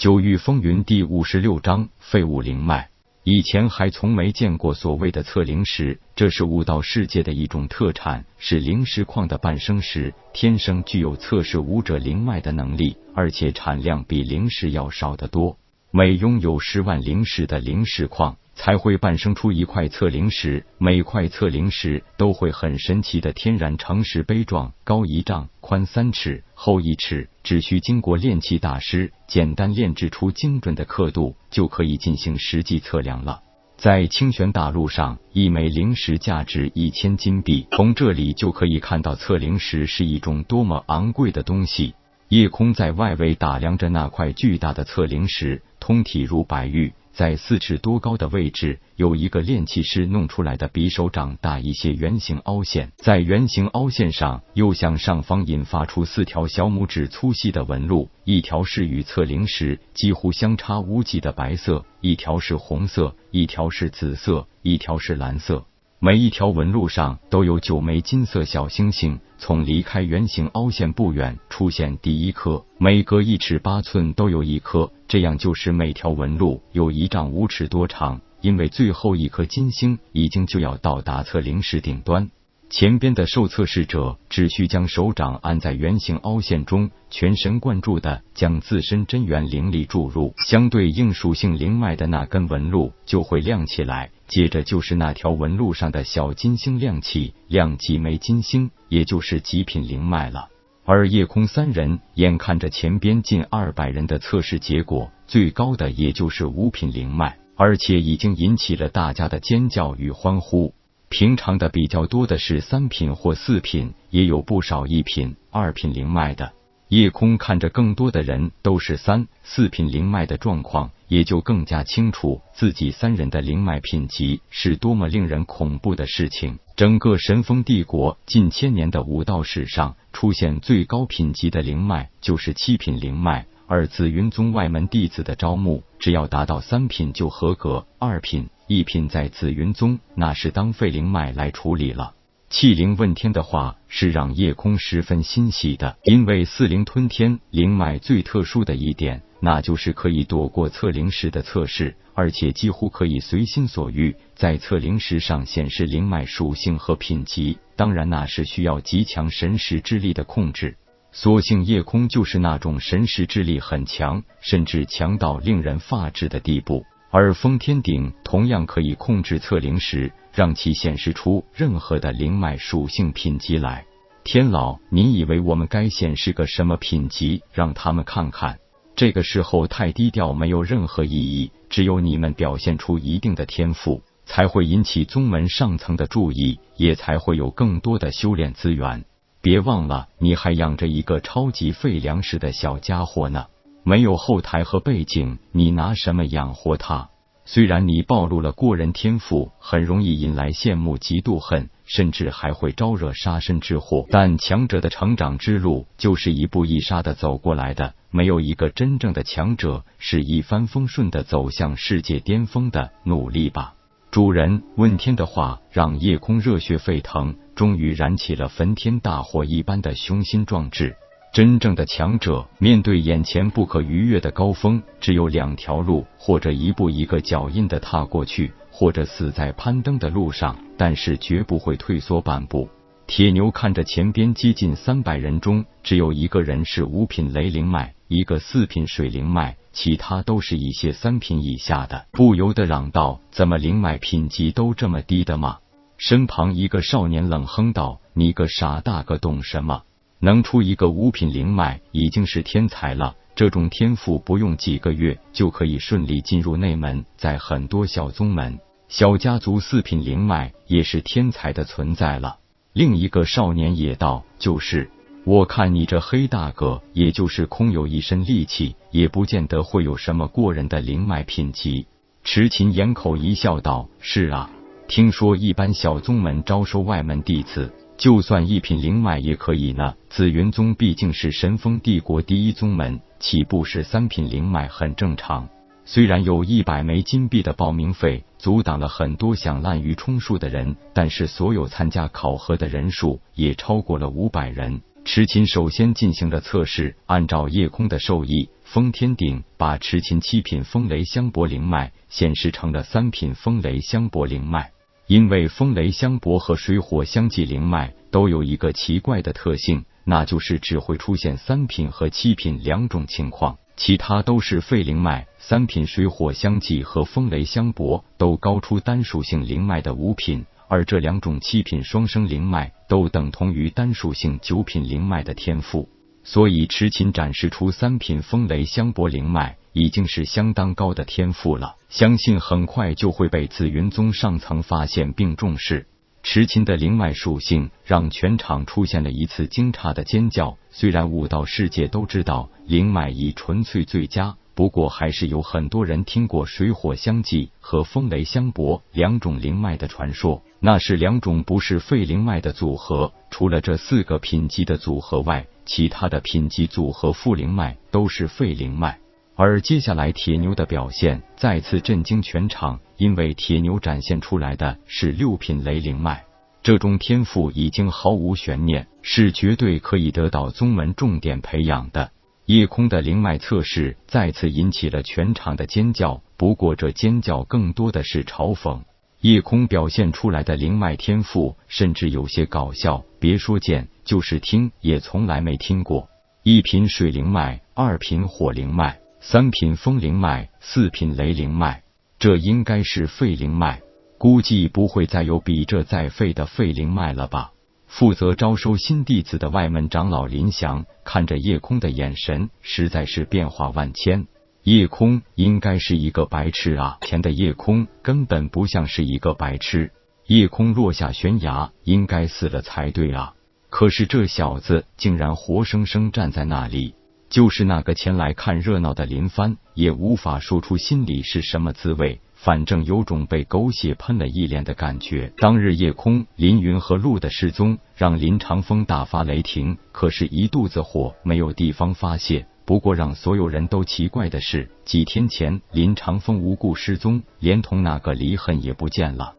九域风云第五十六章废物灵脉。以前还从没见过所谓的测灵石，这是悟道世界的一种特产，是灵石矿的伴生石，天生具有测试武者灵脉的能力，而且产量比灵石要少得多。每拥有十万灵石的灵石矿。才会诞生出一块测灵石，每块测灵石都会很神奇的天然成石碑状，高一丈，宽三尺，厚一尺，只需经过炼器大师简单炼制出精准的刻度，就可以进行实际测量了。在清玄大陆上，一枚灵石价值一千金币，从这里就可以看到测灵石是一种多么昂贵的东西。夜空在外围打量着那块巨大的测灵石，通体如白玉。在四尺多高的位置，有一个炼器师弄出来的比手掌大一些圆形凹陷，在圆形凹陷上又向上方引发出四条小拇指粗细的纹路，一条是与测灵石几乎相差无几的白色，一条是红色，一条是紫色，一条是蓝色。每一条纹路上都有九枚金色小星星，从离开圆形凹陷不远出现第一颗，每隔一尺八寸都有一颗，这样就使每条纹路有一丈五尺多长。因为最后一颗金星已经就要到达测灵石顶端。前边的受测试者只需将手掌按在圆形凹陷中，全神贯注的将自身真元灵力注入，相对应属性灵脉的那根纹路就会亮起来。接着就是那条纹路上的小金星亮起，亮几枚金星，也就是极品灵脉了。而夜空三人眼看着前边近二百人的测试结果，最高的也就是五品灵脉，而且已经引起了大家的尖叫与欢呼。平常的比较多的是三品或四品，也有不少一品、二品灵脉的。夜空看着更多的人都是三四品灵脉的状况，也就更加清楚自己三人的灵脉品级是多么令人恐怖的事情。整个神风帝国近千年的武道史上，出现最高品级的灵脉就是七品灵脉。而紫云宗外门弟子的招募，只要达到三品就合格，二品、一品在紫云宗那是当废灵脉来处理了。气灵问天的话是让夜空十分欣喜的，因为四灵吞天灵脉最特殊的一点，那就是可以躲过测灵石的测试，而且几乎可以随心所欲在测灵石上显示灵脉属性和品级。当然，那是需要极强神识之力的控制。所幸夜空就是那种神识之力很强，甚至强到令人发指的地步。而封天鼎同样可以控制测灵石，让其显示出任何的灵脉属性品级来。天老，你以为我们该显示个什么品级让他们看看？这个时候太低调没有任何意义，只有你们表现出一定的天赋，才会引起宗门上层的注意，也才会有更多的修炼资源。别忘了，你还养着一个超级废粮食的小家伙呢。没有后台和背景，你拿什么养活他？虽然你暴露了过人天赋，很容易引来羡慕、嫉妒、恨，甚至还会招惹杀身之祸，但强者的成长之路就是一步一杀的走过来的。没有一个真正的强者是一帆风顺的走向世界巅峰的。努力吧！主人问天的话让夜空热血沸腾，终于燃起了焚天大火一般的雄心壮志。真正的强者面对眼前不可逾越的高峰，只有两条路：或者一步一个脚印的踏过去，或者死在攀登的路上。但是绝不会退缩半步。铁牛看着前边接近三百人中，只有一个人是五品雷灵脉，一个四品水灵脉。其他都是一些三品以下的，不由得嚷道：“怎么灵脉品级都这么低的吗？”身旁一个少年冷哼道：“你个傻大个懂什么？能出一个五品灵脉已经是天才了，这种天赋不用几个月就可以顺利进入内门，在很多小宗门、小家族，四品灵脉也是天才的存在了。”另一个少年也道：“就是。”我看你这黑大个，也就是空有一身力气，也不见得会有什么过人的灵脉品级。池琴掩口一笑，道：“是啊，听说一般小宗门招收外门弟子，就算一品灵脉也可以呢。紫云宗毕竟是神风帝国第一宗门，起步是三品灵脉很正常。虽然有一百枚金币的报名费阻挡了很多想滥竽充数的人，但是所有参加考核的人数也超过了五百人。”痴琴首先进行了测试，按照夜空的授意，封天鼎把痴琴七品风雷香柏灵脉显示成了三品风雷香柏灵脉。因为风雷香柏和水火相济灵脉都有一个奇怪的特性，那就是只会出现三品和七品两种情况，其他都是废灵脉。三品水火相济和风雷香柏都高出单属性灵脉的五品。而这两种七品双生灵脉都等同于单属性九品灵脉的天赋，所以池琴展示出三品风雷香柏灵脉已经是相当高的天赋了，相信很快就会被紫云宗上层发现并重视。池琴的灵脉属性让全场出现了一次惊诧的尖叫。虽然武道世界都知道灵脉以纯粹最佳。不过，还是有很多人听过水火相济和风雷相搏两种灵脉的传说，那是两种不是废灵脉的组合。除了这四个品级的组合外，其他的品级组合副灵脉都是废灵脉。而接下来铁牛的表现再次震惊全场，因为铁牛展现出来的是六品雷灵脉，这种天赋已经毫无悬念，是绝对可以得到宗门重点培养的。夜空的灵脉测试再次引起了全场的尖叫，不过这尖叫更多的是嘲讽。夜空表现出来的灵脉天赋甚至有些搞笑，别说见，就是听也从来没听过。一品水灵脉，二品火灵脉，三品风灵脉，四品雷灵脉，这应该是废灵脉，估计不会再有比这再废的废灵脉了吧。负责招收新弟子的外门长老林翔看着夜空的眼神实在是变化万千。夜空应该是一个白痴啊！前的夜空根本不像是一个白痴。夜空落下悬崖，应该死了才对啊！可是这小子竟然活生生站在那里，就是那个前来看热闹的林帆也无法说出心里是什么滋味。反正有种被狗血喷了一脸的感觉。当日夜空林云和陆的失踪，让林长风大发雷霆，可是，一肚子火没有地方发泄。不过，让所有人都奇怪的是，几天前林长风无故失踪，连同那个离恨也不见了。